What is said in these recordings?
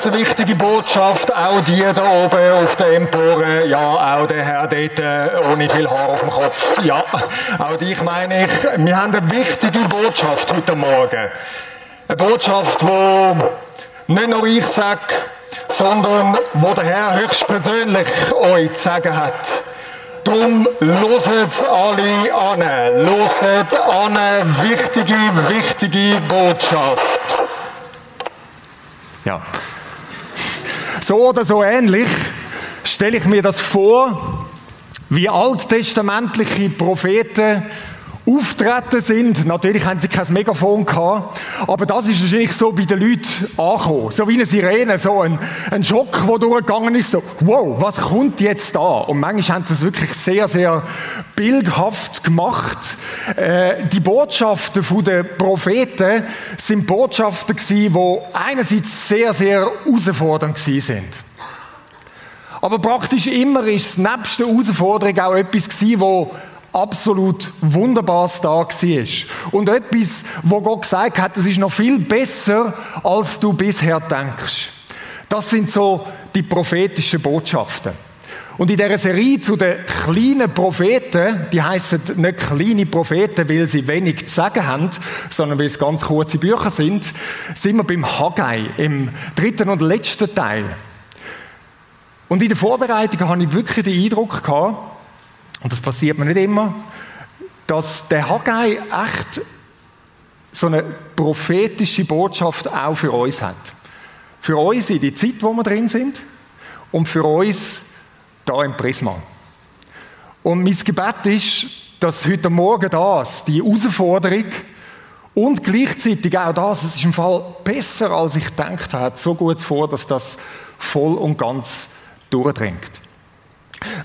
Ganz wichtige Botschaft, auch die da oben auf der Empore, ja, auch der Herr dort äh, ohne viel Haar auf dem Kopf, ja, auch dich meine ich, wir haben eine wichtige Botschaft heute Morgen. Eine Botschaft, wo nicht nur ich sage, sondern wo der Herr höchstpersönlich euch zu sagen hat. Darum loset alle an, loset an, wichtige, wichtige Botschaft. Ja. So oder so ähnlich stelle ich mir das vor, wie alttestamentliche Propheten auftreten sind. Natürlich haben sie kein Megafon gehabt, aber das ist wahrscheinlich so bei den Leuten angekommen. So wie eine Sirene, so ein, ein Schock, der durchgegangen ist, so, wow, was kommt jetzt da? Und manchmal haben sie es wirklich sehr, sehr bildhaft gemacht. Äh, die Botschaften der Propheten sind Botschaften gewesen, die einerseits sehr, sehr herausfordernd sind. Aber praktisch immer ist es nebst der Herausforderung auch etwas gewesen, absolut Wunderbares da war. Und etwas, wo Gott gesagt hat, es ist noch viel besser, als du bisher denkst. Das sind so die prophetischen Botschaften. Und in dieser Serie zu den kleinen Propheten, die heißen nicht kleine Propheten, weil sie wenig zu sagen haben, sondern weil es ganz kurze Bücher sind, sind wir beim Haggai, im dritten und letzten Teil. Und in der Vorbereitung habe ich wirklich den Eindruck gehabt, und das passiert mir nicht immer, dass der Haggai echt so eine prophetische Botschaft auch für uns hat. Für uns in die Zeit, wo wir drin sind und für uns da im Prisma. Und mein Gebet ist, dass heute Morgen das, die Herausforderung und gleichzeitig auch das, es ist im Fall besser, als ich gedacht habe, so gut vor, dass das voll und ganz durchdringt.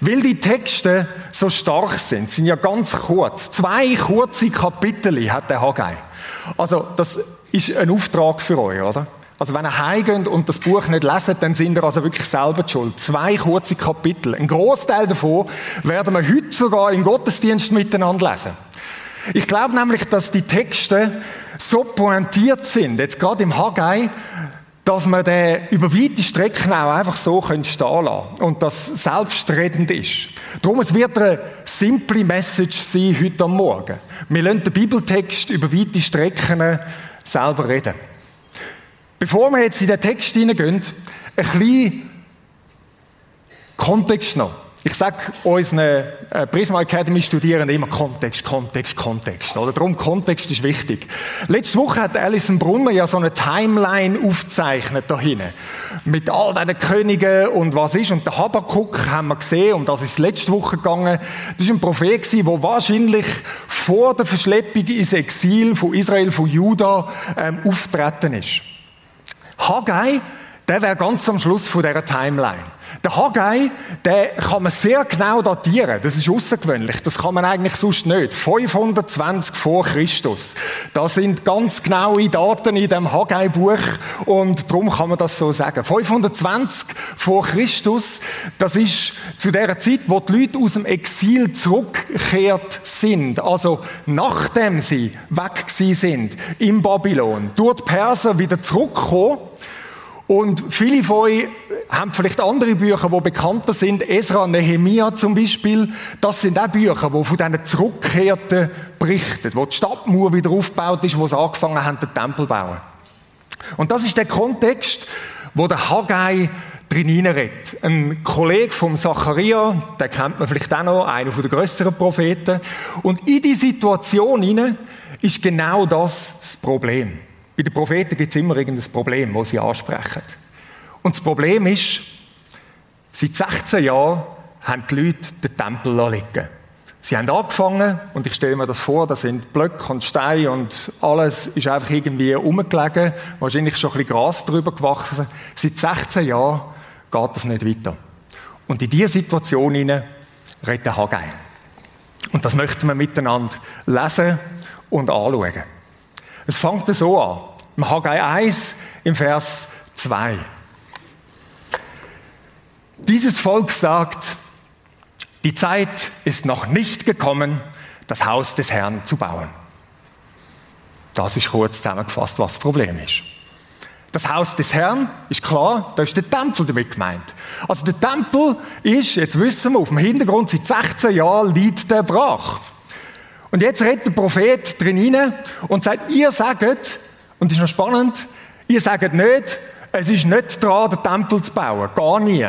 Weil die Texte so stark sind, sind ja ganz kurz. Zwei kurze Kapitel hat der Haggai. Also, das ist ein Auftrag für euch, oder? Also, wenn ihr heimgeht und das Buch nicht leset, dann sind ihr also wirklich selber schuld. Zwei kurze Kapitel. Ein Großteil davon werden wir heute sogar im Gottesdienst miteinander lesen. Ich glaube nämlich, dass die Texte so pointiert sind, jetzt gerade im Haggai, dass man den über weite Strecken auch einfach so stehen lassen und das selbstredend ist. Darum, es wird eine simple Message sein heute am Morgen. Wir lassen den Bibeltext über weite Strecken selber reden. Bevor wir jetzt in den Text hineingehen, ein bisschen Kontext noch. Ich sage unseren äh, Prisma Academy Studierenden immer Kontext, Kontext, Kontext. Oder? Darum, Kontext ist wichtig. Letzte Woche hat Alison Brunner ja so eine Timeline aufgezeichnet da hinten. Mit all diesen Königen und was ist. Und der Habakkuk haben wir gesehen, und das ist letzte Woche gegangen. Das ist ein Prophet der wahrscheinlich vor der Verschleppung ins Exil von Israel, von Juda, ähm, auftreten ist. Haggai, der wäre ganz am Schluss von dieser Timeline. Der Haggai, den kann man sehr genau datieren. Das ist außergewöhnlich. Das kann man eigentlich sonst nicht. 520 vor Christus. Das sind ganz genaue Daten in dem Haggai-Buch und darum kann man das so sagen. 520 vor Christus, das ist zu der Zeit, wo die Leute aus dem Exil zurückgekehrt sind. Also nachdem sie weg sind im Babylon, durch die Perser wieder zurückgekommen und viele von euch haben vielleicht andere Bücher, die bekannter sind. Esra, Nehemia zum Beispiel. Das sind auch Bücher, die von diesen Zurückkehrten berichten, wo die Stadtmauer wieder aufgebaut ist, wo sie angefangen haben, den Tempel zu bauen. Und das ist der Kontext, wo der Haggai drin hineinredet. Ein Kollege vom Zacharia, den kennt man vielleicht auch noch, einer der grösseren Propheten. Und in die Situation hinein ist genau das das Problem. Bei den Propheten gibt es immer irgendein Problem, das sie ansprechen. Und das Problem ist, seit 16 Jahren haben die Leute den Tempel liegen Sie haben angefangen, und ich stelle mir das vor, da sind Blöcke und Steine und alles ist einfach irgendwie rumgelegen, wahrscheinlich schon ein bisschen Gras drüber gewachsen. Seit 16 Jahren geht das nicht weiter. Und in diese Situation hinein redet der Haggai. Und das möchten wir miteinander lesen und anschauen. Es fängt so an. Im Haggai 1 im Vers 2. Dieses Volk sagt, die Zeit ist noch nicht gekommen, das Haus des Herrn zu bauen. Das ist kurz zusammengefasst, was das Problem ist. Das Haus des Herrn ist klar, da ist der Tempel damit gemeint. Also der Tempel ist, jetzt wissen wir, auf dem Hintergrund seit 16 Jahren liegt der brach. Und jetzt redet der Prophet drin rein und sagt, ihr sagt, und das ist noch spannend, ihr sagt nicht, es ist nicht dran, den Tempel zu bauen. Gar nie.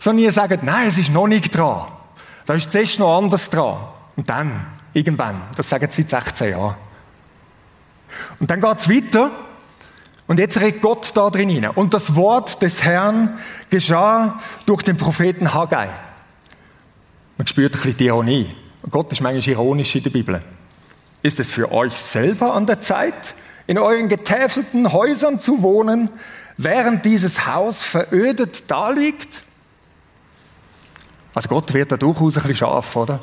Sondern ihr sagt, nein, es ist noch nicht dran. Da ist zuerst noch anders dran. Und dann, irgendwann, das sagen sie seit 16 Jahren. Und dann geht es weiter. Und jetzt redet Gott da drin hinein. Und das Wort des Herrn geschah durch den Propheten Haggai. Man spürt ein bisschen die Ironie. Gott ist manchmal ironisch in der Bibel. Ist es für euch selber an der Zeit, in euren getäfelten Häusern zu wohnen, während dieses Haus verödet daliegt? Also Gott wird da durchaus ein bisschen scharf, oder?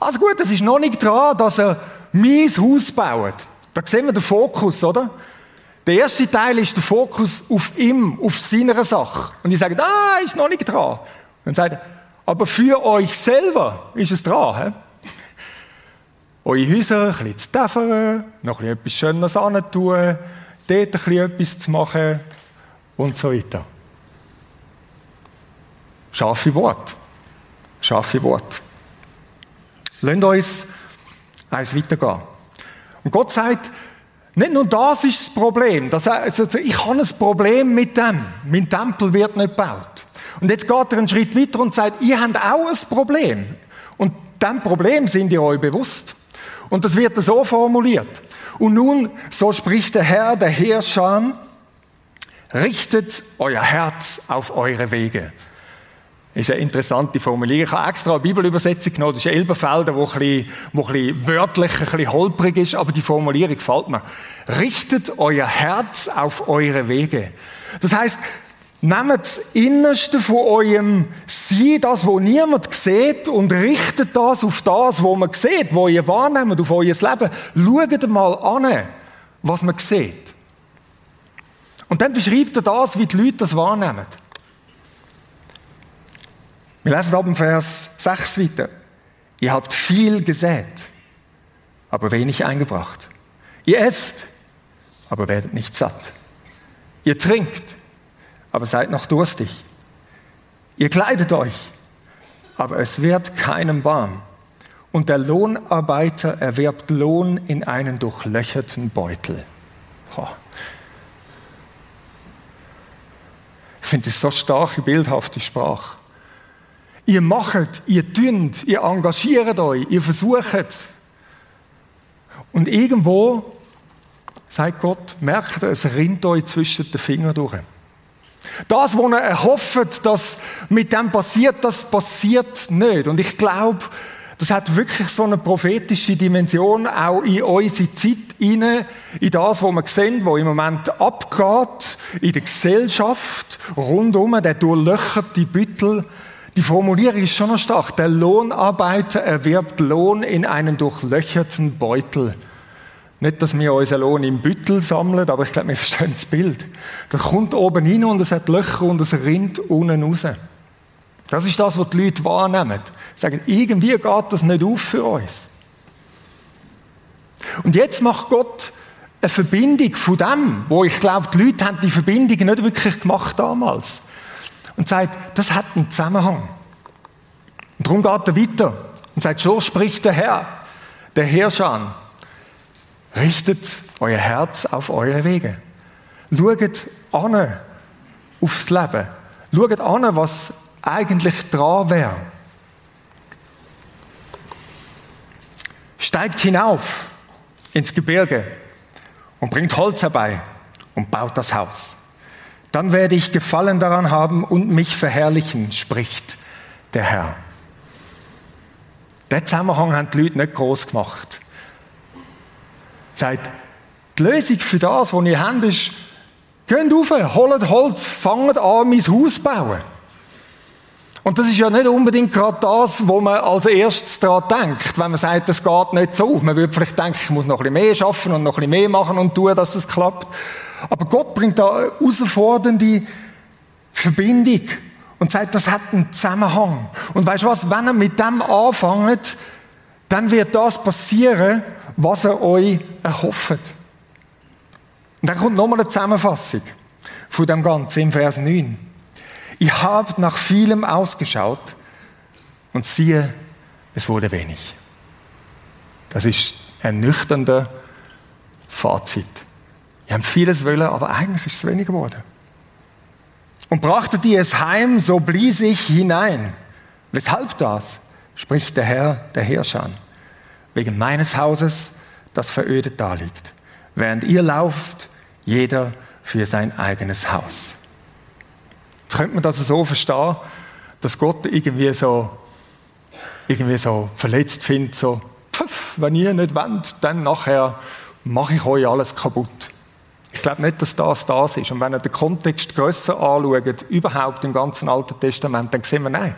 Also gut, es ist noch nicht dran, dass er mein Haus baut. Da sehen wir den Fokus, oder? Der erste Teil ist der Fokus auf ihm, auf seiner Sache. Und ich sage, ah, ist noch nicht dran. Und sagt er, aber für euch selber ist es dran. He? Eure Häuser ein bisschen zu däffern, noch ein bisschen etwas Schönes anzutun, dort ein bisschen etwas zu machen und so weiter. Scharfe Wort. Scharfe Wort. Lasst uns eins weitergehen. Und Gott sagt, nicht nur das ist das Problem. Das, also, ich habe ein Problem mit dem. Mein Tempel wird nicht gebaut. Und jetzt geht er einen Schritt weiter und sagt, ihr habt auch ein Problem. Und dem Problem sind ihr euch bewusst. Und das wird so formuliert. Und nun, so spricht der Herr, der Herrscher, richtet euer Herz auf eure Wege. Ist eine interessante Formulierung. Ich habe extra eine Bibelübersetzung genommen. Das ist Elberfelder, wo ein bisschen, wo ein bisschen wörtlich, ein bisschen holprig ist, aber die Formulierung gefällt mir. Richtet euer Herz auf eure Wege. Das heißt, nehmt das Innerste von eurem Sein, das, wo niemand sieht, und richtet das auf das, wo man sieht, wo ihr wahrnehmt, auf euer Leben. Schaut mal an, was man sieht. Und dann beschreibt er das, wie die Leute das wahrnehmen. Wir lesen ab Vers 6 weiter. Ihr habt viel gesät, aber wenig eingebracht. Ihr esst, aber werdet nicht satt. Ihr trinkt, aber seid noch durstig. Ihr kleidet euch, aber es wird keinem warm. Und der Lohnarbeiter erwerbt Lohn in einen durchlöcherten Beutel. Ich finde das so starke, bildhafte Sprache. Ihr macht, ihr tünt, ihr engagiert euch, ihr versucht. Und irgendwo, sagt Gott, merkt ihr, es rinnt euch zwischen den Fingern durch. Das, was ihr erhofft, dass mit dem passiert, das passiert nicht. Und ich glaube, das hat wirklich so eine prophetische Dimension auch in unsere Zeit hinein, in das, was wir sehen, was im Moment abgeht, in der Gesellschaft, rundum, der durchlöcherte Büttel, die Formulierung ist schon noch stark. Der Lohnarbeiter erwirbt Lohn in einen durchlöcherten Beutel. Nicht, dass wir unseren Lohn im Büttel sammeln, aber ich glaube, wir verstehen das Bild. Der kommt oben hin und es hat Löcher und es rinnt unten raus. Das ist das, was die Leute wahrnehmen. Sie sagen, irgendwie geht das nicht auf für uns. Und jetzt macht Gott eine Verbindung von dem, wo ich glaube, die Leute haben die Verbindung nicht wirklich gemacht damals und sagt, das hat einen Zusammenhang. Und darum geht er weiter und sagt, so spricht der Herr, der Herrscher. Richtet euer Herz auf eure Wege. Schaut an aufs Leben. Schaut an, was eigentlich dran wäre. Steigt hinauf ins Gebirge und bringt Holz herbei und baut das Haus. Dann werde ich Gefallen daran haben und mich verherrlichen, spricht der Herr. Den Zusammenhang haben die Leute nicht groß gemacht. Sagt, die Lösung für das, was ihr habt, ist, geht rauf, holt Holz, fangt an, mein Haus zu bauen. Und das ist ja nicht unbedingt gerade das, wo man als erstes daran denkt, wenn man sagt, das geht nicht so auf. Man würde vielleicht denken, ich muss noch ein bisschen mehr schaffen und noch ein bisschen mehr machen und tun, dass das klappt. Aber Gott bringt da herausfordernde Verbindung und sagt, das hat einen Zusammenhang. Und weißt du was, wenn er mit dem anfängt, dann wird das passieren, was er euch erhofft. Und dann kommt nochmal eine Zusammenfassung. von dem Ganzen im Vers 9. Ihr habt nach vielem ausgeschaut und siehe, es wurde wenig. Das ist ein nüchterner Fazit. Wir haben vieles wollen, aber eigentlich ist es weniger geworden. Und brachte die es heim, so blies ich hinein. Weshalb das? spricht der Herr, der Herrscher. Wegen meines Hauses, das verödet daliegt. Während ihr lauft, jeder für sein eigenes Haus. Jetzt könnte man das so verstehen, dass Gott irgendwie so, irgendwie so verletzt findet, so, pf, wenn ihr nicht wollt, dann nachher mache ich euch alles kaputt. Ich glaube nicht, dass das das ist. Und wenn ihr den Kontext grösser anschaut, überhaupt im ganzen Alten Testament, dann sehen wir, nein.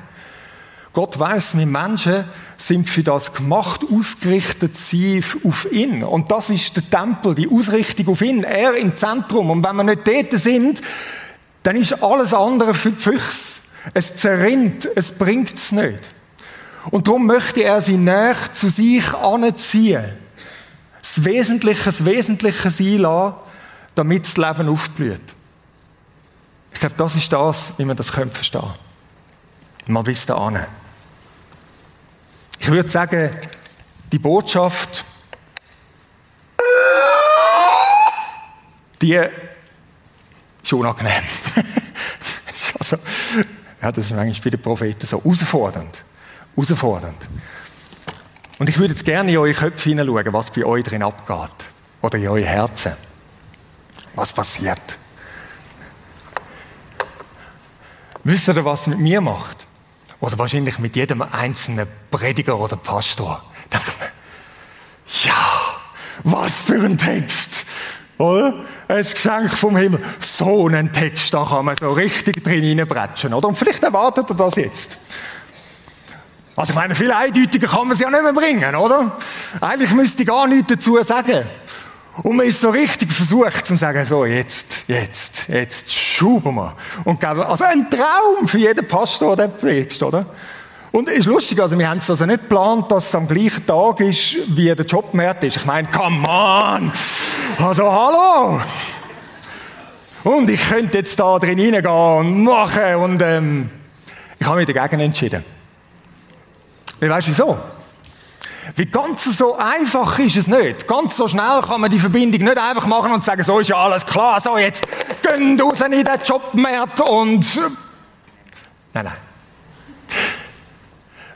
Gott weiß, wir Menschen sind für das gemacht, ausgerichtet sie auf ihn. Und das ist der Tempel, die Ausrichtung auf ihn. Er im Zentrum. Und wenn wir nicht dort sind, dann ist alles andere für die. Es zerrinnt, es bringt es nicht. Und darum möchte er sie näher zu sich anziehen. Das Wesentliche, das Wesentliche sein lassen, damit das Leben aufblüht. Ich glaube, das ist das, wie man das verstehen können. Mal bis dahin. Ich würde sagen, die Botschaft, die ist unangenehm. also, ja, das ist eigentlich bei den Propheten so herausfordernd. Herausfordernd. Und ich würde jetzt gerne in eure Köpfe hineinschauen, was bei euch drin abgeht. Oder in eure Herzen. Was passiert? Wisst ihr, was mit mir macht? Oder wahrscheinlich mit jedem einzelnen Prediger oder Pastor. Ich mir, ja, was für ein Text! Oder? Ein Geschenk vom Himmel. So einen Text, da kann man so richtig drin reinbretschen, oder? Und vielleicht erwartet er das jetzt. Also, ich meine, viel eindeutiger kann man es ja nicht mehr bringen, oder? Eigentlich müsste ich gar nichts dazu sagen. Und man ist so richtig versucht zu sagen, so, jetzt, jetzt, jetzt schuben wir. Und geben, also ein Traum für jeden Pastor, der predigt, oder? Und ist lustig, also wir haben es also nicht geplant, dass es am gleichen Tag ist, wie der Jobmarkt ist. Ich meine, come on! Also, hallo! Und ich könnte jetzt da drin reingehen und machen und, ähm, ich habe mich dagegen entschieden. Weil weißt du wieso? Wie ganz so einfach ist es nicht. Ganz so schnell kann man die Verbindung nicht einfach machen und sagen, so ist ja alles klar, so jetzt gehen raus in den Jobmarkt und... Nein, nein.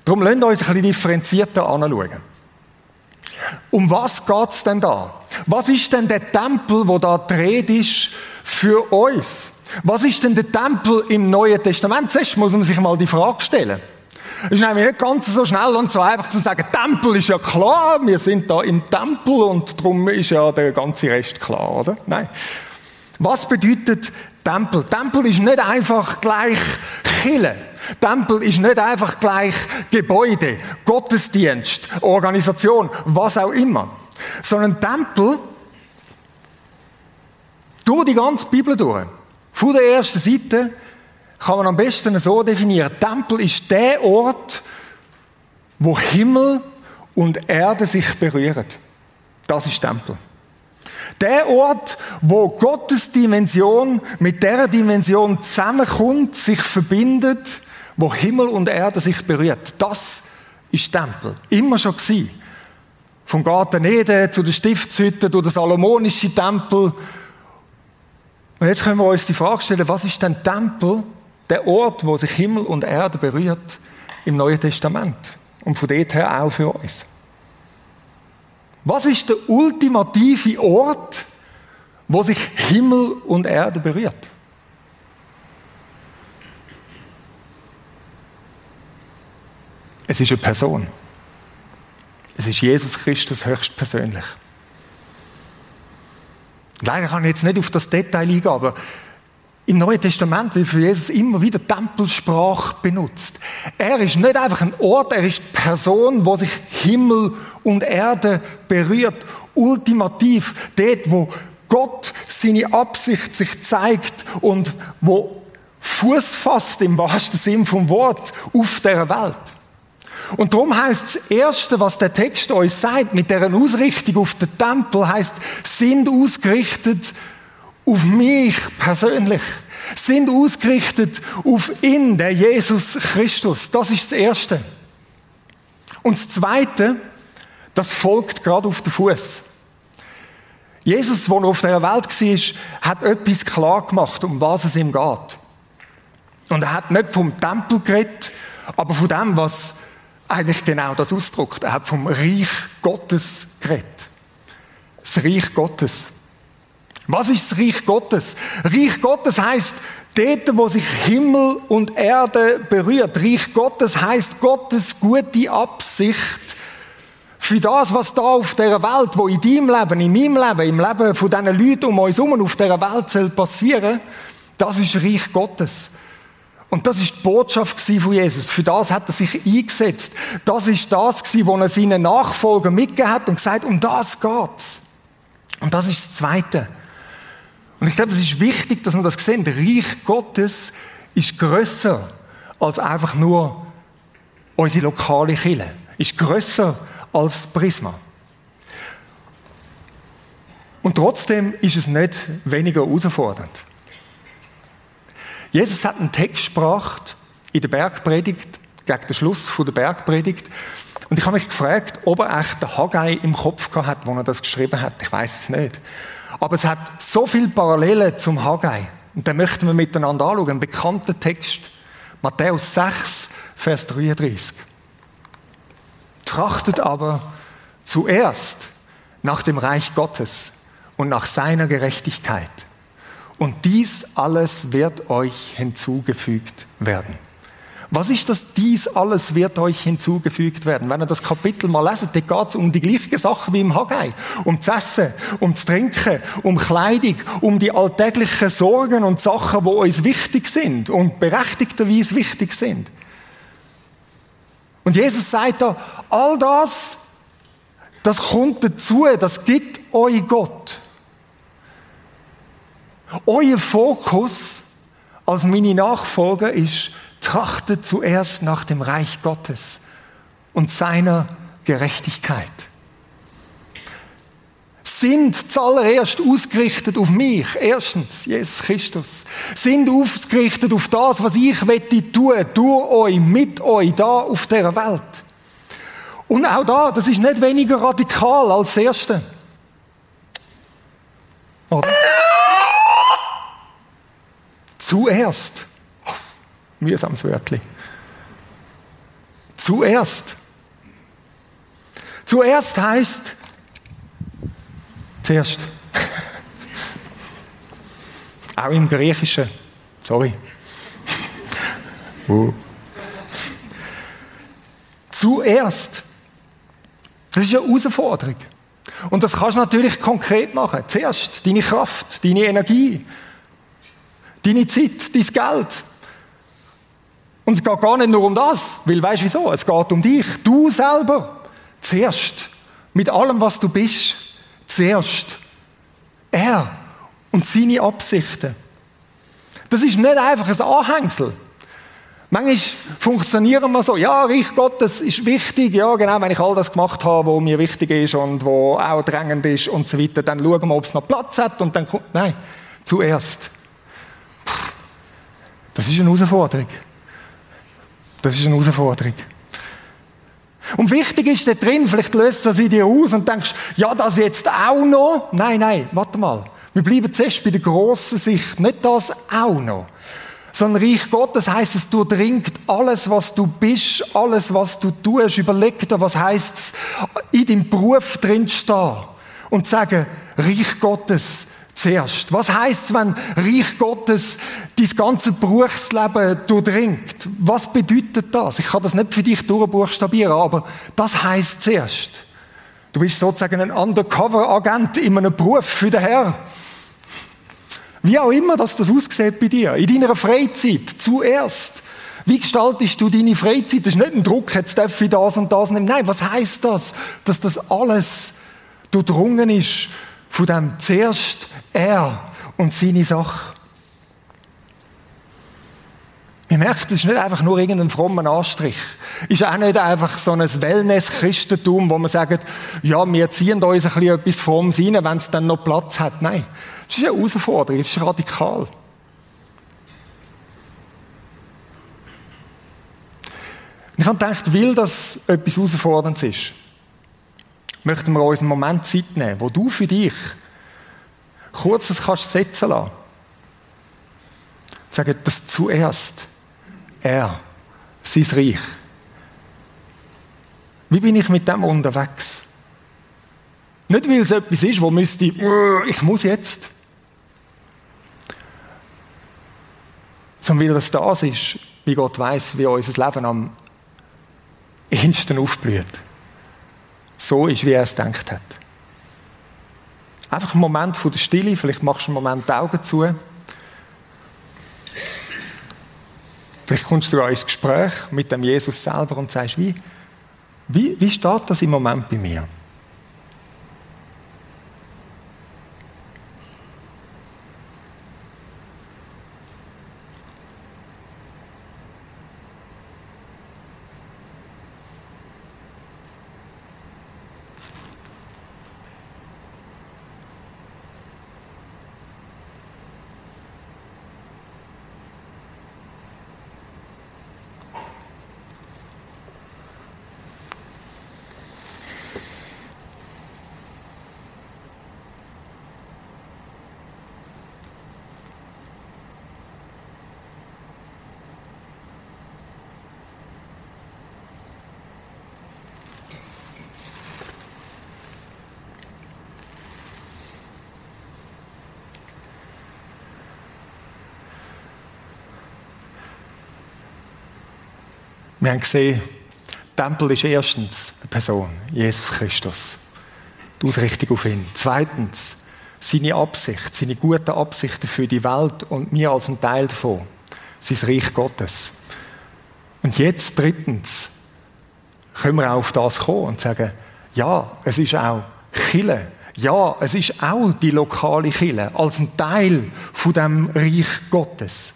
Darum lasst uns ein bisschen differenzierter anschauen. Um was geht es denn da? Was ist denn der Tempel, wo da dreht ist, für uns? Was ist denn der Tempel im Neuen Testament? Zuerst muss man sich mal die Frage stellen. Ist nämlich nicht ganz so schnell und so einfach zu sagen, Tempel ist ja klar, wir sind da im Tempel und darum ist ja der ganze Rest klar, oder? Nein. Was bedeutet Tempel? Tempel ist nicht einfach gleich Kille. Tempel ist nicht einfach gleich Gebäude, Gottesdienst, Organisation, was auch immer. Sondern Tempel, durch die ganze Bibel durch, von der ersten Seite kann man am besten so definieren. Tempel ist der Ort, wo Himmel und Erde sich berühren. Das ist Tempel. Der Ort, wo Gottes Dimension mit der Dimension zusammenkommt, sich verbindet, wo Himmel und Erde sich berührt. Das ist Tempel. Immer schon gewesen. Vom Garten Eden zu der Stiftshütte, durch den Salomonischen Tempel. Und jetzt können wir uns die Frage stellen, was ist denn Tempel? Der Ort, wo sich Himmel und Erde berührt im Neuen Testament. Und von dort her auch für uns. Was ist der ultimative Ort, wo sich Himmel und Erde berührt? Es ist eine Person. Es ist Jesus Christus höchstpersönlich. Leider kann ich jetzt nicht auf das Detail eingehen, aber im Neuen Testament wird für Jesus immer wieder Tempelsprache benutzt. Er ist nicht einfach ein Ort, er ist die Person, wo sich Himmel und Erde berührt. Ultimativ, dort, wo Gott seine Absicht sich zeigt und wo Fuß fasst im wahrsten Sinn vom Wort auf der Welt. Und darum heißt das Erste, was der Text uns sagt, mit deren Ausrichtung auf den Tempel, heißt, sind ausgerichtet auf mich persönlich, sind ausgerichtet auf ihn, der Jesus Christus. Das ist das Erste. Und das Zweite, das folgt gerade auf den Fuß. Jesus, als er auf der Welt war, hat etwas klar gemacht, um was es ihm geht. Und er hat nicht vom Tempel geredet, aber von dem, was eigentlich genau das ausdrückt. Er hat vom Reich Gottes geredet. Das Reich Gottes. Was ist das Reich Gottes? Reich Gottes heißt dort, wo sich Himmel und Erde berührt. Reich Gottes heißt Gottes gute Absicht für das, was da auf der Welt, wo in deinem Leben, in meinem Leben, im Leben von diesen Leuten um uns herum auf der Welt soll passieren, das ist Reich Gottes. Und das ist die Botschaft von Jesus. Für das hat er sich eingesetzt. Das ist das was er seinen Nachfolgern mitgegeben hat und gesagt, um das geht's. Und das ist das Zweite. Und ich glaube, es ist wichtig, dass wir das sehen. Der Reich Gottes ist grösser als einfach nur unsere lokale Kirche. Ist grösser als Prisma. Und trotzdem ist es nicht weniger herausfordernd. Jesus hat einen Text gebracht in der Bergpredigt, gegen den Schluss der Bergpredigt. Und ich habe mich gefragt, ob er echt den Haggai im Kopf gehabt hat, wo er das geschrieben hat. Ich weiß es nicht. Aber es hat so viele Parallelen zum Haggai. Und den möchten wir miteinander anschauen. Ein bekannter Text. Matthäus 6, Vers 33. Trachtet aber zuerst nach dem Reich Gottes und nach seiner Gerechtigkeit und dies alles wird euch hinzugefügt werden. Was ist das? Dies alles wird euch hinzugefügt werden. Wenn ihr das Kapitel mal leset, dann geht es um die gleichen Sachen wie im Haggai. Um das Essen, um das Trinken, um Kleidung, um die alltäglichen Sorgen und Sachen, wo uns wichtig sind und berechtigterweise wichtig sind. Und Jesus sagt da, all das, das kommt dazu, das gibt euch Gott. Euer Fokus als meine Nachfolger ist, trachtet zuerst nach dem Reich Gottes und seiner Gerechtigkeit. Sind zuallererst ausgerichtet auf mich, erstens, Jesus Christus. Sind ausgerichtet auf das, was ich wette tun, durch euch, mit euch, da auf der Welt. Und auch da, das ist nicht weniger radikal als das Erste. Oder? Zuerst. Mühsames Wörtchen. Zuerst. Zuerst heißt zuerst. Auch im Griechischen. Sorry. Uh. Zuerst. Das ist eine Herausforderung. Und das kannst du natürlich konkret machen. Zuerst deine Kraft, deine Energie, deine Zeit, dein Geld. Und es geht gar nicht nur um das, weil weißt du wieso? Es geht um dich, du selber. Zuerst, mit allem, was du bist, zuerst. Er und seine Absichten. Das ist nicht einfach ein Anhängsel. Manchmal funktionieren wir so, ja, Reich Gottes ist wichtig, ja, genau, wenn ich all das gemacht habe, was mir wichtig ist und wo auch drängend ist und so weiter, dann schauen wir, ob es noch Platz hat und dann kommt, nein, zuerst. Das ist eine Herausforderung. Das ist eine Herausforderung. Und wichtig ist da drin, vielleicht löst das in dir aus und denkst, ja, das jetzt auch noch. Nein, nein, warte mal. Wir bleiben zuerst bei der grossen Sicht. Nicht das auch noch. Sondern Reich Gottes heißt es durchdringt alles, was du bist, alles, was du tust. Überleg dir, was heißt es, in deinem Beruf drin stehen und sagen, Reich Gottes zuerst. Was heißt wenn Reich Gottes dein ganze Berufsleben durchdringt? Was bedeutet das? Ich kann das nicht für dich durchbuchstabieren, aber das heißt zuerst. Du bist sozusagen ein Undercover-Agent in einem Beruf für den Herr. Wie auch immer dass das aussieht bei dir. In deiner Freizeit zuerst. Wie gestaltest du deine Freizeit? Das ist nicht ein Druck, jetzt darf ich das und das nehmen. Nein, was heißt das? Dass das alles durchdrungen ist von dem zuerst er und seine Sache. Wir merken, das ist nicht einfach nur irgendein frommer Anstrich. Ist auch nicht einfach so ein Wellness-Christentum, wo man sagt, ja, wir ziehen da uns ein bisschen etwas Frommes rein, wenn es dann noch Platz hat. Nein. Das ist eine Herausforderung, das ist radikal. Ich habe gedacht, weil das etwas Herausforderndes ist, möchten wir uns einen Moment Zeit nehmen, wo du für dich kurz das kannst setzen lassen. Sagen, dass zuerst er, sein Reich. Wie bin ich mit dem unterwegs? Nicht, weil es etwas ist, wo müsste, ich muss jetzt. Sondern weil es das ist, wie Gott weiß, wie unser Leben am ehesten aufblüht. So ist, wie er es gedacht hat. Einfach einen Moment von der Stille, vielleicht machst du einen Moment die Augen zu. Vielleicht kommst du sogar ins Gespräch mit dem Jesus selber und sagst, wie, wie, wie steht das im Moment bei mir? Wir haben gesehen, der Tempel ist erstens eine Person, Jesus Christus. Die Ausrichtung auf ihn. Zweitens, seine Absicht, seine guten Absichten für die Welt und mir als ein Teil davon. Sein Reich Gottes. Und jetzt drittens, können wir auf das kommen und sagen, ja, es ist auch Chile. Ja, es ist auch die lokale Chile als ein Teil von dem Reich Gottes.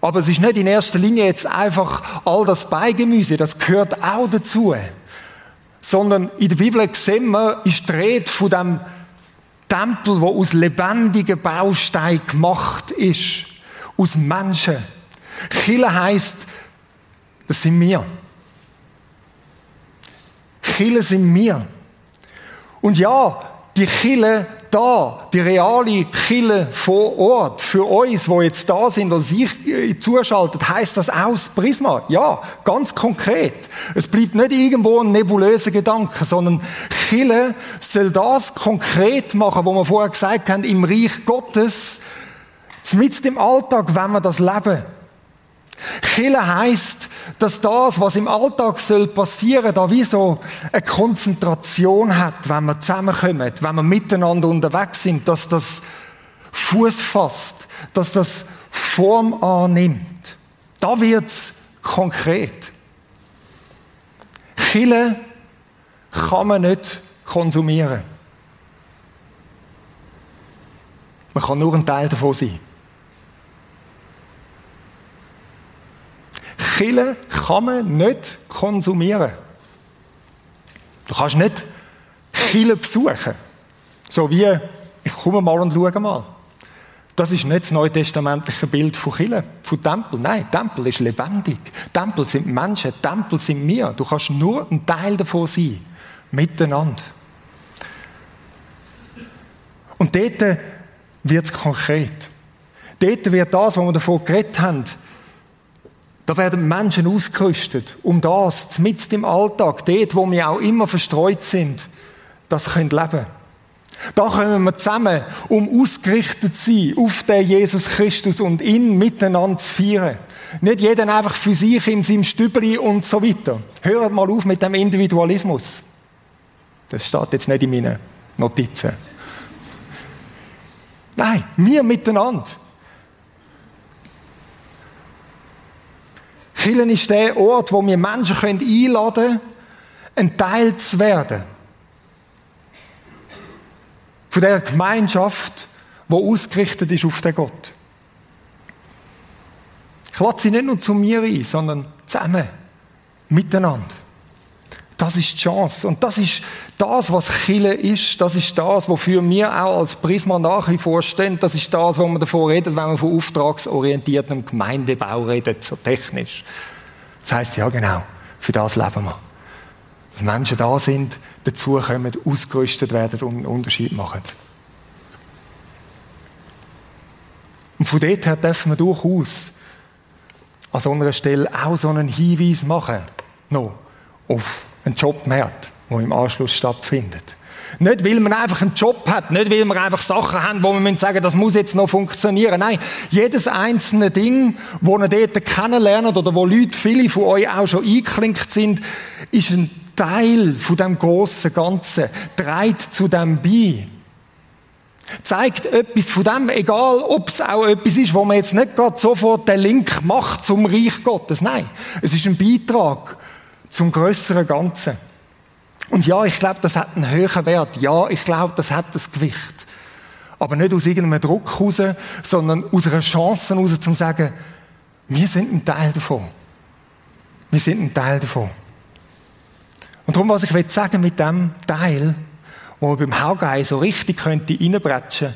Aber es ist nicht in erster Linie jetzt einfach all das Beigemüse, das gehört auch dazu. Sondern in der Bibel sehen wir, ist die Rede von dem Tempel, wo aus lebendigen Bausteinen gemacht ist. Aus Menschen. Chile heisst, das sind wir. Chile sind wir. Und ja, die Chile da, die reale Kille vor Ort, für uns, wo jetzt da sind und sich äh, zuschaltet, heißt das aus Prisma. Ja, ganz konkret. Es bleibt nicht irgendwo ein nebulöser Gedanke, sondern Kille soll das konkret machen, wo wir vorher gesagt haben, im Reich Gottes, mit im Alltag, wenn wir das leben. Kille heißt, dass das, was im Alltag soll passieren, da wie so eine Konzentration hat, wenn wir zusammenkommen, wenn wir miteinander unterwegs sind, dass das Fuß fasst, dass das Form annimmt. Da wird's konkret. Chile kann man nicht konsumieren. Man kann nur ein Teil davon sein. Kille kann man nicht konsumieren. Du kannst nicht Kille besuchen. So wie, ich komme mal und schaue mal. Das ist nicht das neutestamentliche Bild von Kille, von Tempel. Nein, Tempel ist lebendig. Tempel sind Menschen, Tempel sind wir. Du kannst nur ein Teil davon sein. Miteinander. Und dort wird es konkret. Dort wird das, was wir davon geredet haben, da werden Menschen ausgerüstet, um das, mit im Alltag, dort, wo wir auch immer verstreut sind, das können leben. Da kommen wir zusammen, um ausgerichtet zu sein auf den Jesus Christus und ihn miteinander zu feiern. Nicht jeder einfach für sich in seinem Stübli und so weiter. Hört mal auf mit dem Individualismus. Das steht jetzt nicht in meinen Notizen. Nein, wir miteinander. Kirchen ist der Ort, wo wir Menschen einladen können, ein Teil zu werden. Von der Gemeinschaft, die ausgerichtet ist auf den Gott. Ich lade sie nicht nur zu mir ein, sondern zusammen, miteinander. Das ist die Chance. Und das ist das, was Chile ist. Das ist das, wofür wir auch als Prisma nach wie vor stehen. Das ist das, was man davon redet, wenn man von auftragsorientiertem Gemeindebau redet, so technisch. Das heißt ja genau, für das leben wir. Dass Menschen da sind, dazukommen, ausgerüstet werden und einen Unterschied machen. Und von dort her dürfen wir durchaus an so einer Stelle auch so einen Hinweis machen, noch auf einen Jobmarkt, der im Anschluss stattfindet. Nicht, weil man einfach einen Job hat, nicht, weil wir einfach Sachen haben, wo wir sagen, das muss jetzt noch funktionieren. Nein, jedes einzelne Ding, wo ihr dort kennenlernt oder wo Leute, viele von euch auch schon eingeklinkt sind, ist ein Teil von dem großen Ganzen, trägt zu dem bei zeigt etwas von dem, egal ob es auch etwas ist, wo man jetzt nicht gerade sofort den Link macht zum Reich Gottes. Nein, es ist ein Beitrag zum größeren Ganzen. Und ja, ich glaube, das hat einen höheren Wert. Ja, ich glaube, das hat das Gewicht. Aber nicht aus irgendeinem Druck heraus, sondern aus einer Chance heraus, zu sagen, wir sind ein Teil davon. Wir sind ein Teil davon. Und darum, was ich sagen mit dem Teil, wo beim Haugeil so richtig könnte reinbretschen,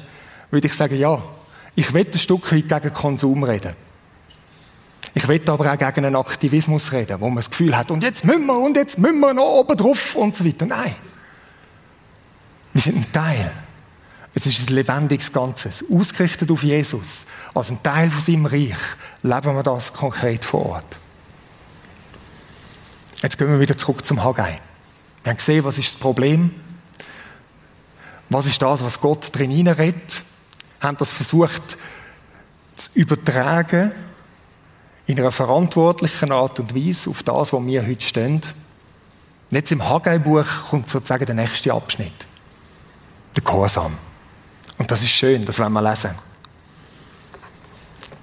würde ich sagen, ja, ich will ein Stück weit gegen Konsum reden. Ich will aber auch gegen einen Aktivismus reden, wo man das Gefühl hat, und jetzt müssen wir, und jetzt müssen wir noch oben drauf und so weiter. Nein. Wir sind ein Teil. Es ist ein lebendiges Ganzes, ausgerichtet auf Jesus. Als ein Teil von seinem Reich leben wir das konkret vor Ort. Jetzt gehen wir wieder zurück zum Haggai. Wir haben gesehen, was ist das Problem? Was ist das, was Gott drin hineinredet? Haben das versucht zu übertragen in einer verantwortlichen Art und Weise auf das, wo wir heute stehen. Jetzt im Haggai-Buch kommt sozusagen der nächste Abschnitt. Der Gehorsam. Und das ist schön, das wollen wir lesen.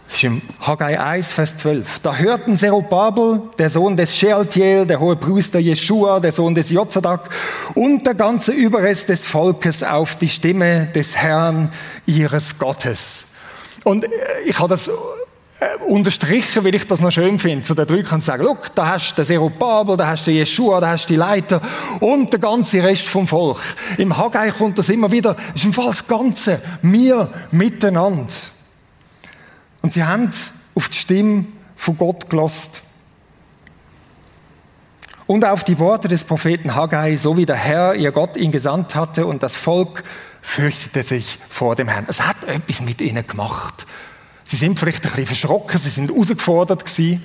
Das ist im Haggai 1, Vers 12. Da hörten Zerubabel, der Sohn des Shealtiel, der hohe Priester Jeschua, der Sohn des Jozadak und der ganze Überrest des Volkes auf die Stimme des Herrn ihres Gottes. Und ich habe das unterstrichen, weil ich das noch schön finde. So der drei kann sagen, look, da hast du den Zerubabel, da hast du Jeschua, da hast du die Leiter und der ganze Rest vom Volk. Im Haggai kommt das immer wieder, das ist im Fall das Ganze, wir miteinander. Und sie haben auf die Stimme von Gott gelost. Und auf die Worte des Propheten Haggai, so wie der Herr, ihr Gott, ihn gesandt hatte und das Volk fürchtete sich vor dem Herrn. Es hat etwas mit ihnen gemacht. Sie sind vielleicht ein bisschen verschrocken, sie sind herausgefordert gewesen.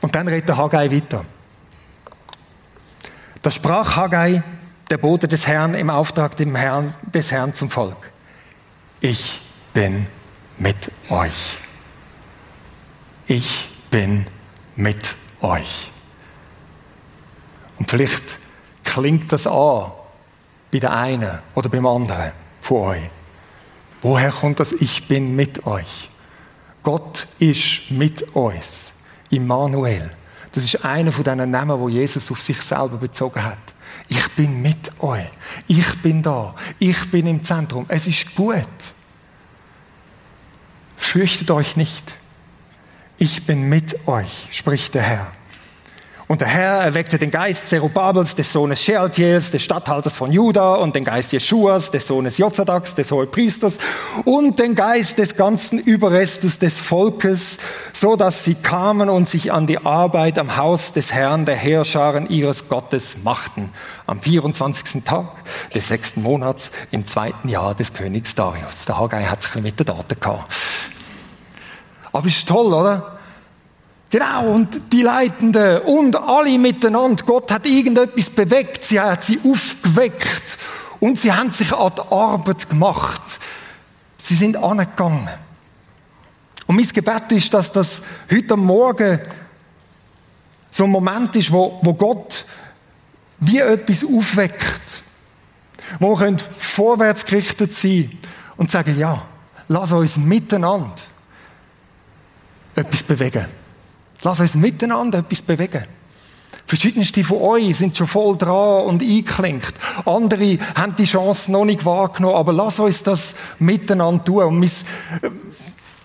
Und dann redet der Haggai weiter. Da sprach Haggai, der Bote des Herrn, im Auftrag des Herrn zum Volk. Ich bin mit euch. Ich bin mit euch. Und vielleicht klingt das an bei der einen oder beim anderen von euch. Woher kommt das Ich bin mit euch? Gott ist mit uns. Immanuel. Das ist einer von diesen Namen, wo Jesus auf sich selber bezogen hat. Ich bin mit euch. Ich bin da. Ich bin im Zentrum. Es ist gut. Fürchtet euch nicht. Ich bin mit euch, spricht der Herr. Und der Herr erweckte den Geist Zerubabels, des Sohnes Shealtiels, des Statthalters von Juda, und den Geist Jeschuas, des Sohnes Jozadaks, des Hohepriesters, und den Geist des ganzen Überrestes des Volkes, so dass sie kamen und sich an die Arbeit am Haus des Herrn, der Heerscharen ihres Gottes machten, am 24. Tag des sechsten Monats im zweiten Jahr des Königs Darius. Der Haggai hat sich mit der Daten gehabt. Aber ist toll, oder? Genau, und die Leitenden und alle miteinander. Gott hat irgendetwas bewegt, sie hat sie aufgeweckt und sie haben sich an die Arbeit gemacht. Sie sind angegangen. Und mein Gebet ist, dass das heute Morgen so ein Moment ist, wo, wo Gott wie etwas aufweckt. Wo wir vorwärts gerichtet sein und sagen, ja, lass uns miteinander etwas bewegen. Lass uns miteinander etwas bewegen. Verschiedenste von euch sind schon voll dran und eingeklinkt. Andere haben die Chance noch nicht wahrgenommen, aber lass uns das miteinander tun. Und mis, äh,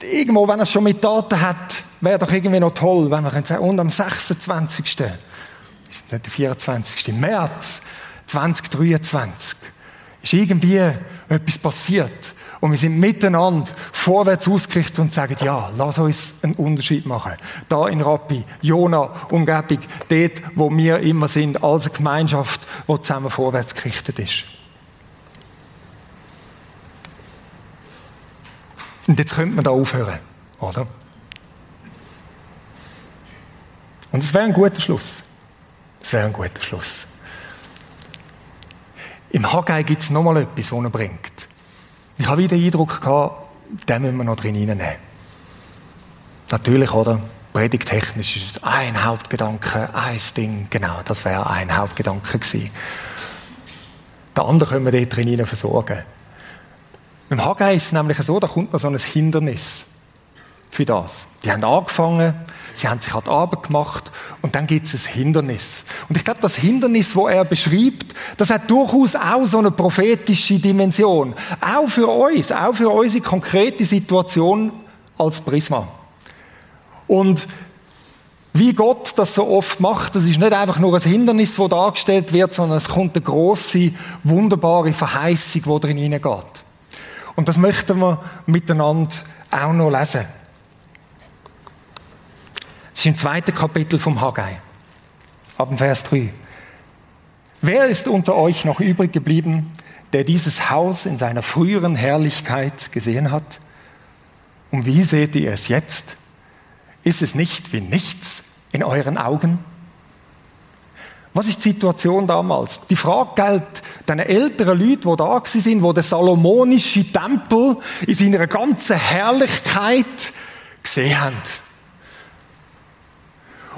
irgendwo, wenn es schon mit Daten hat, wäre doch irgendwie noch toll, wenn wir sagen, und am 26. ist nicht der 24. März 2023, ist irgendwie etwas passiert. Und wir sind miteinander vorwärts ausgerichtet und sagen, ja, lass uns einen Unterschied machen. Da in Rappi, Jona, Umgebung, dort, wo wir immer sind, als eine Gemeinschaft, die zusammen vorwärts gerichtet ist. Und jetzt könnte man da aufhören, oder? Und es wäre ein guter Schluss. Es wäre ein guter Schluss. Im Haggai gibt es nochmal etwas, das er bringt. Ich habe wieder den Eindruck gehabt, den müssen wir noch drin reinnehmen. Natürlich, oder? Predigtechnisch ist es ein Hauptgedanke, ein Ding, genau, das wäre ein Hauptgedanke gewesen. Den anderen können wir dort drin versorgen. Beim Haggai ist es nämlich so, da kommt noch so ein Hindernis für das. Die haben angefangen, sie haben sich halt Arbeit gemacht und dann gibt es ein Hindernis. Und ich glaube, das Hindernis, wo er beschreibt, das hat durchaus auch so eine prophetische Dimension. Auch für uns, auch für unsere konkrete Situation als Prisma. Und wie Gott das so oft macht, das ist nicht einfach nur ein Hindernis, das dargestellt wird, sondern es kommt eine große, wunderbare Verheißung, die drin hineingeht. Und das möchten wir miteinander auch noch lesen. Ist im zweiten Kapitel vom Haggai, ab dem Vers 3. Wer ist unter euch noch übrig geblieben, der dieses Haus in seiner früheren Herrlichkeit gesehen hat? Und wie seht ihr es jetzt? Ist es nicht wie nichts in euren Augen? Was ist die Situation damals? Die Frage gilt den älteren Leuten, die da sind, wo der salomonische Tempel in seiner ganzen Herrlichkeit gesehen haben.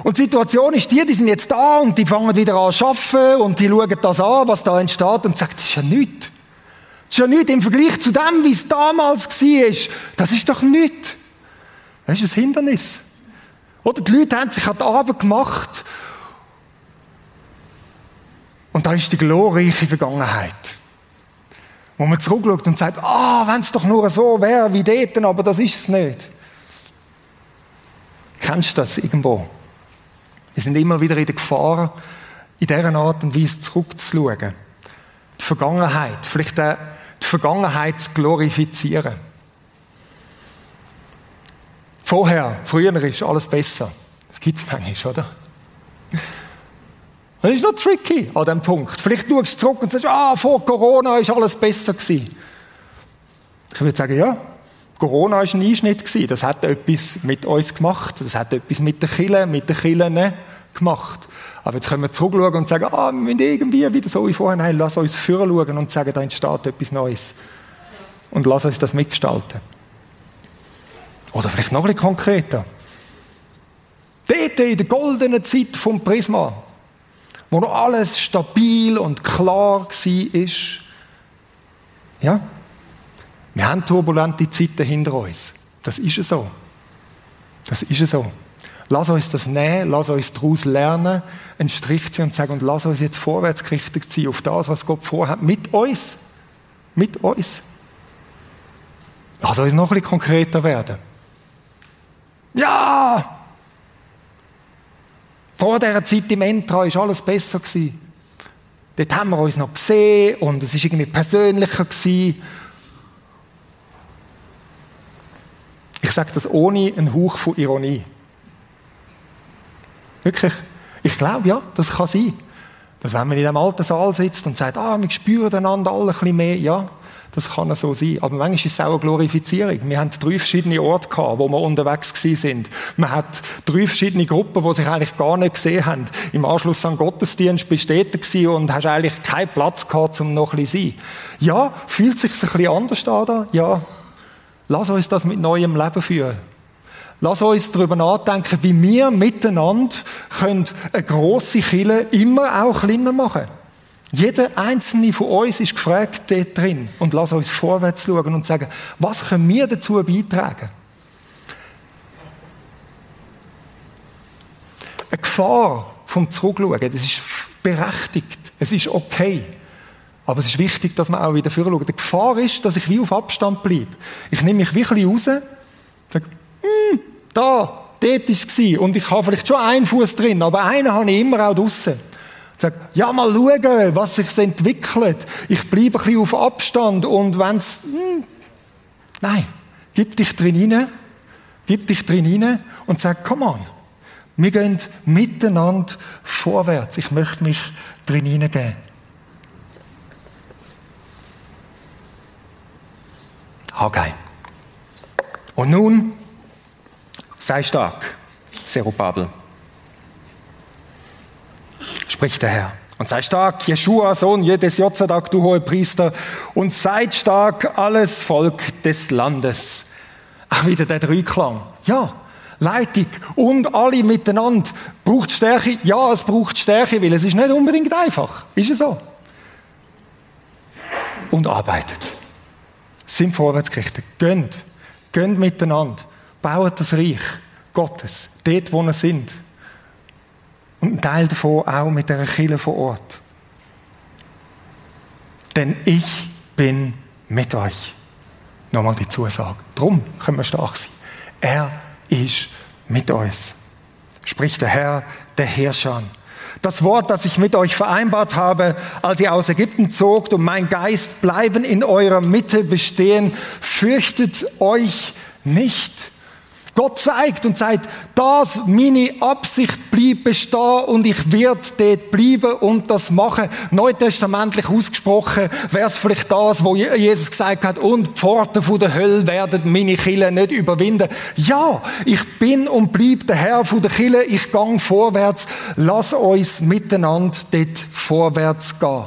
Und die Situation ist die, die sind jetzt da und die fangen wieder an zu arbeiten und die schauen das an, was da entsteht und sagen, das ist ja nichts. Das ist ja nichts im Vergleich zu dem, wie es damals war. Das ist doch nichts. Das ist ein Hindernis. Oder die Leute haben sich an die Arbeit gemacht und da ist die glorreiche Vergangenheit. Wo man zurückschaut und sagt, ah, wenn es doch nur so wäre wie dort, aber das ist es nicht. Kennst du das irgendwo? Wir sind immer wieder in der Gefahr, in dieser Art und Weise zurückzuschauen. Die Vergangenheit, vielleicht die Vergangenheit zu glorifizieren. Vorher, früher ist alles besser. Das gibt es manchmal, oder? Das ist noch tricky an diesem Punkt. Vielleicht schaust du zurück und sagst, ah, vor Corona ist alles besser. Ich würde sagen, ja, Corona war ein Einschnitt gewesen. Das hat etwas mit uns gemacht. Das hat etwas mit den Killen, mit den Killen gemacht. Aber jetzt können wir zurückschauen und sagen, ah, wir müssen irgendwie wieder so wie vorher, nein, lass uns schauen und sagen, da entsteht etwas Neues. Und lass uns das mitgestalten. Oder vielleicht noch bisschen konkreter. Dort in der goldenen Zeit vom Prisma, wo noch alles stabil und klar war. Ja, wir haben turbulente Zeiten hinter uns. Das ist so. Das ist so. Lass uns das nehmen, lass uns daraus lernen, einen Strich ziehen und sagen, und lass uns jetzt vorwärts gerichtet sein auf das, was Gott vorhat, mit uns. Mit uns. Lass uns noch ein bisschen konkreter werden. Ja, vor dieser Zeit im Entra war alles besser. Dort haben wir uns noch gesehen und es war irgendwie persönlicher. Gewesen. Ich sage das ohne einen Hauch von Ironie. Wirklich. Ich glaube, ja, das kann sein. Dass wenn man in einem alten Saal sitzt und sagt, ah, wir spüren einander alle ein bisschen mehr, ja, das kann so sein. Aber manchmal ist es auch eine Glorifizierung. Wir haben drei verschiedene Orte gehabt, wo wir unterwegs sind. Man hat drei verschiedene Gruppen, die sich eigentlich gar nicht gesehen haben. Im Anschluss an Gottesdienst bestätigt sie und hast eigentlich keinen Platz gehabt, um noch ein bisschen zu sein. Ja, fühlt sich ein bisschen anders an da? Ja. Lass uns das mit neuem Leben führen. Lass uns darüber nachdenken, wie wir miteinander eine grosse Kille immer auch kleiner machen können. Jeder einzelne von uns ist gefragt dort drin. Und lass uns vorwärts schauen und sagen, was können wir dazu beitragen? Eine Gefahr vom Zurückschauen, das ist berechtigt. Es ist okay. Aber es ist wichtig, dass man auch wieder vorschaut. Die Gefahr ist, dass ich wie auf Abstand bleibe. Ich nehme mich wie ein bisschen raus, sage, hm, da, dort war und ich habe vielleicht schon einen Fuß drin, aber einen habe ich immer auch draussen. Sag, ja, mal schauen, was sich entwickelt. Ich bleibe ein bisschen auf Abstand und wenn's, hm, nein, gib dich drin rein, gib dich drin rein und sag, come on. Wir gehen miteinander vorwärts. Ich möchte mich drin hineingeben. Haggai. Und nun, sei stark, Zerubabel, spricht der Herr. Und sei stark, Jeschua, Sohn jedes Jotzadak, du hohe Priester, und seid stark, alles Volk des Landes. Auch wieder der Dreiklang. Ja, Leitung und alle miteinander. Braucht Stärke? Ja, es braucht Stärke, weil es ist nicht unbedingt einfach. Ist es so? Und arbeitet sind vorwärtsgerichtet. Gönnt. Gönnt miteinander. Baut das Reich Gottes. Dort, wo wir sind. Und ein Teil davon auch mit der Kirche vor Ort. Denn ich bin mit euch. Nochmal die Zusage. Drum können wir stark sein. Er ist mit uns. Spricht der Herr, der Herrscher. Das Wort, das ich mit euch vereinbart habe, als ihr aus Ägypten zogt und mein Geist bleiben in eurer Mitte bestehen, fürchtet euch nicht. Gott zeigt und sagt, das meine Absicht blieb bestehen und ich werde dort bleiben und das machen. Neutestamentlich ausgesprochen wäre es vielleicht das, wo Jesus gesagt hat, und die Pforten von der Hölle werden meine Kille nicht überwinden. Ja, ich bin und bleib der Herr von der Kille, ich gang vorwärts, lass uns miteinander dort vorwärts gehen.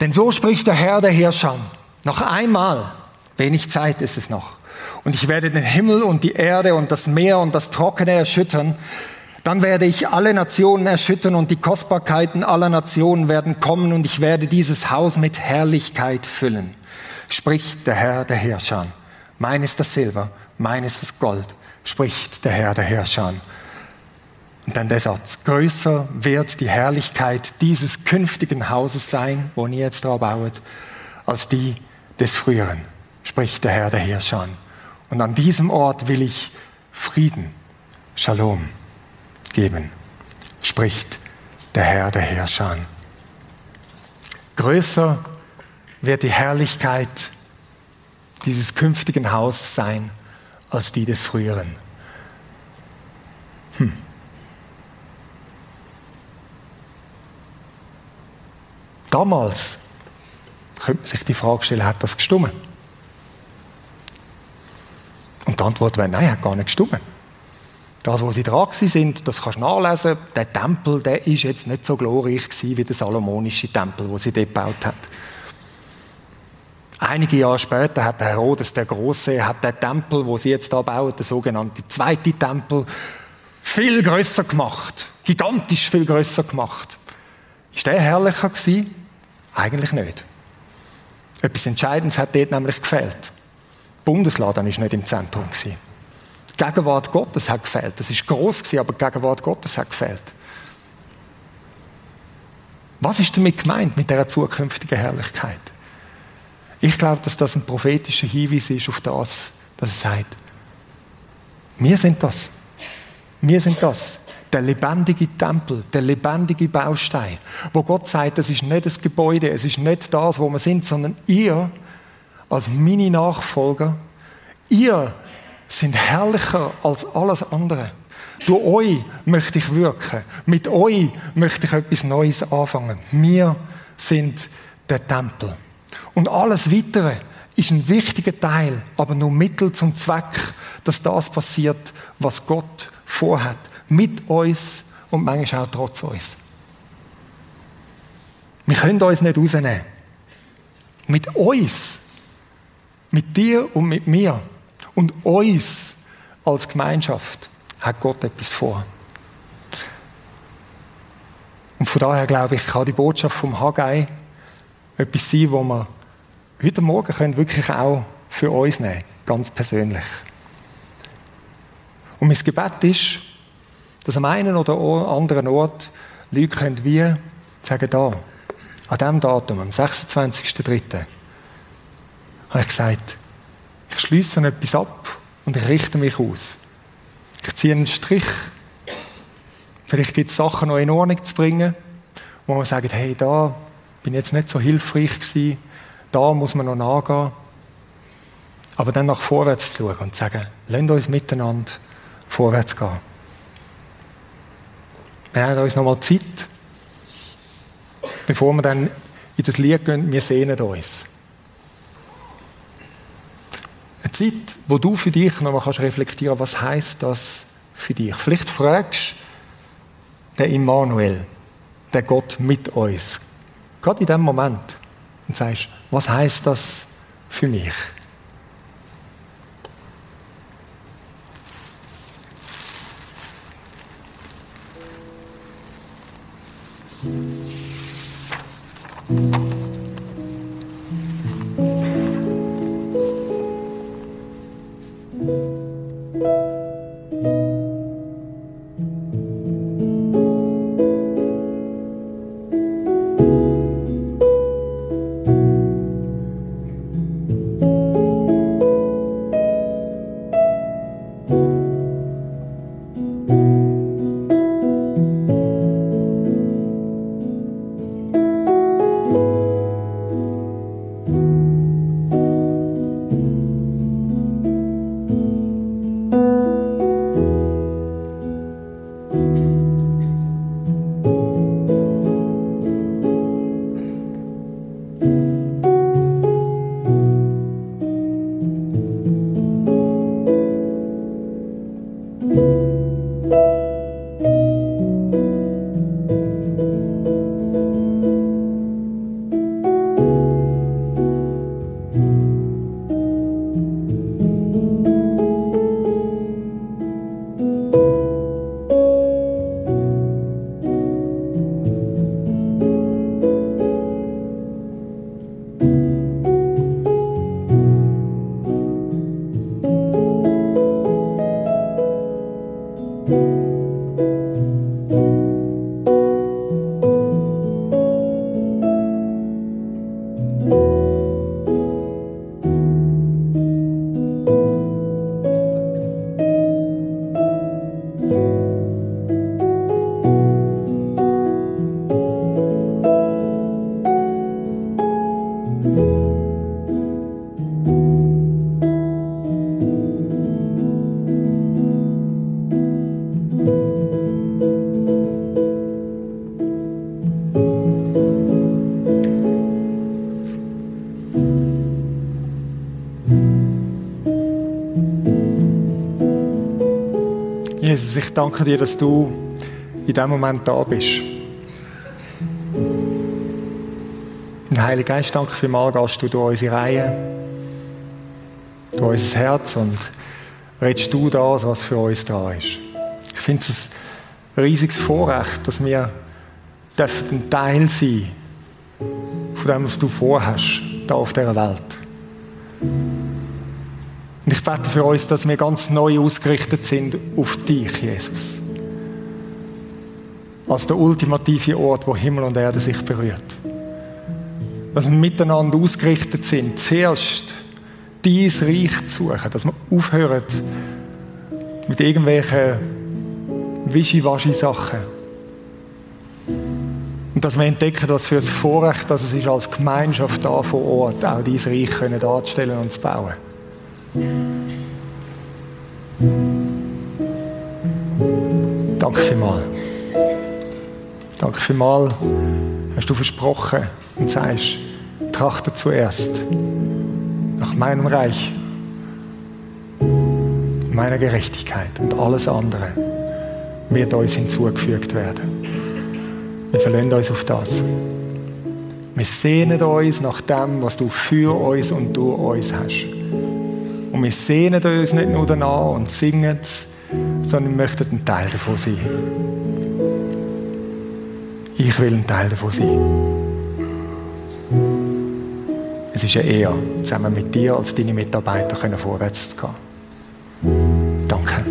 Denn so spricht der Herr der Herrscher. Noch einmal, wenig Zeit ist es noch und ich werde den Himmel und die Erde und das Meer und das Trockene erschüttern. Dann werde ich alle Nationen erschüttern und die Kostbarkeiten aller Nationen werden kommen und ich werde dieses Haus mit Herrlichkeit füllen. Spricht der Herr der Herrscher. Mein ist das Silber, mein ist das Gold, spricht der Herr der Herrscher. Und dann der Satz, größer wird die Herrlichkeit dieses künftigen Hauses sein, wo ihr jetzt drauf baut, als die des früheren, spricht der Herr der Herrscher. Und an diesem Ort will ich Frieden, Shalom geben, spricht der Herr der Herrscher. Größer wird die Herrlichkeit dieses künftigen Hauses sein als die des früheren. Hm. Damals könnte man sich die Frage stellen, hat das gestummen? Die Antwort wäre, nein, hat gar nicht gestimmt. Das, wo sie dran sind, das kannst du nachlesen. Der Tempel, der ist jetzt nicht so glorreich gewesen wie der salomonische Tempel, wo sie dort gebaut hat. Einige Jahre später hat Herodes der Große, hat der Tempel, wo sie jetzt da bauen, der sogenannte zweite Tempel, viel größer gemacht. Gigantisch viel größer gemacht. Ist der herrlicher gewesen? Eigentlich nicht. Etwas Entscheidendes hat dort nämlich gefehlt. Bundesladen ist nicht im Zentrum gewesen. Die Gegenwart Gottes hat gefehlt. Das ist groß gewesen, aber die Gegenwart Gottes hat gefehlt. Was ist damit gemeint mit der zukünftigen Herrlichkeit? Ich glaube, dass das ein prophetischer Hinweis ist auf das, dass er sagt, wir sind das. Wir sind das. Der lebendige Tempel, der lebendige Baustein, wo Gott sagt, das ist nicht das Gebäude, es ist nicht das, wo wir sind, sondern ihr als meine Nachfolger, ihr sind herrlicher als alles andere. Durch euch möchte ich wirken. Mit euch möchte ich etwas Neues anfangen. Wir sind der Tempel. Und alles Weitere ist ein wichtiger Teil, aber nur Mittel zum Zweck, dass das passiert, was Gott vorhat. Mit uns und manchmal auch trotz uns. Wir können uns nicht rausnehmen. Mit uns mit dir und mit mir und uns als Gemeinschaft hat Gott etwas vor. Und von daher glaube ich, kann die Botschaft vom Haggai etwas sein, wo wir heute Morgen können wirklich auch für uns nehmen, ganz persönlich. Und mein Gebet ist, dass am einen oder anderen Ort Leute können wie sagen, da, an diesem Datum, am 26.03., habe ich gesagt, ich schließe etwas ab und ich richte mich aus. Ich ziehe einen Strich. Vielleicht gibt es Sachen noch in Ordnung zu bringen, wo man sagt, hey, da bin ich jetzt nicht so hilfreich gewesen, da muss man noch nachgehen. Aber dann nach vorwärts zu schauen und zu sagen, lasst uns miteinander vorwärts gehen. Wir haben uns nochmal Zeit, bevor wir dann in das Lied gehen, wir sehnen uns. Eine Zeit, wo du für dich nochmal kannst reflektieren was heißt das für dich. Vielleicht fragst du den Immanuel, der Gott mit uns, gerade in dem Moment, und sagst, was heißt das für mich? Ich danke dir, dass du in diesem Moment da bist. Und Heiliger Geist, danke vielmals, gehst du durch unsere Reihe, durch unser Herz und redest du das, was für uns da ist. Ich finde es ein riesiges Vorrecht, dass wir ein Teil sein von dem, was du vorhast, da auf dieser Welt. Und ich bete für uns, dass wir ganz neu ausgerichtet sind auf dich, Jesus. Als der ultimative Ort, wo Himmel und Erde sich berührt. Dass wir miteinander ausgerichtet sind, zuerst dein Reich zu suchen, dass wir aufhören mit irgendwelchen Wischiwaschi-Sachen. Und dass wir entdecken, was für ein Vorrecht dass es ist, als Gemeinschaft da vor Ort auch dein Reich können darzustellen und zu bauen. Danke vielmals. Danke vielmals, hast du versprochen und sagst, trachte zuerst nach meinem Reich, meiner Gerechtigkeit und alles andere wird uns hinzugefügt werden. Wir verlassen uns auf das. Wir sehnen uns nach dem, was du für uns und durch uns hast. Und wir sehnen uns nicht nur danach und singen sondern wir möchten ein Teil davon sein. Ich will ein Teil davon sein. Es ist eine Ehre, zusammen mit dir als deine Mitarbeiter vorwärts zu gehen. Danke.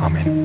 Amen.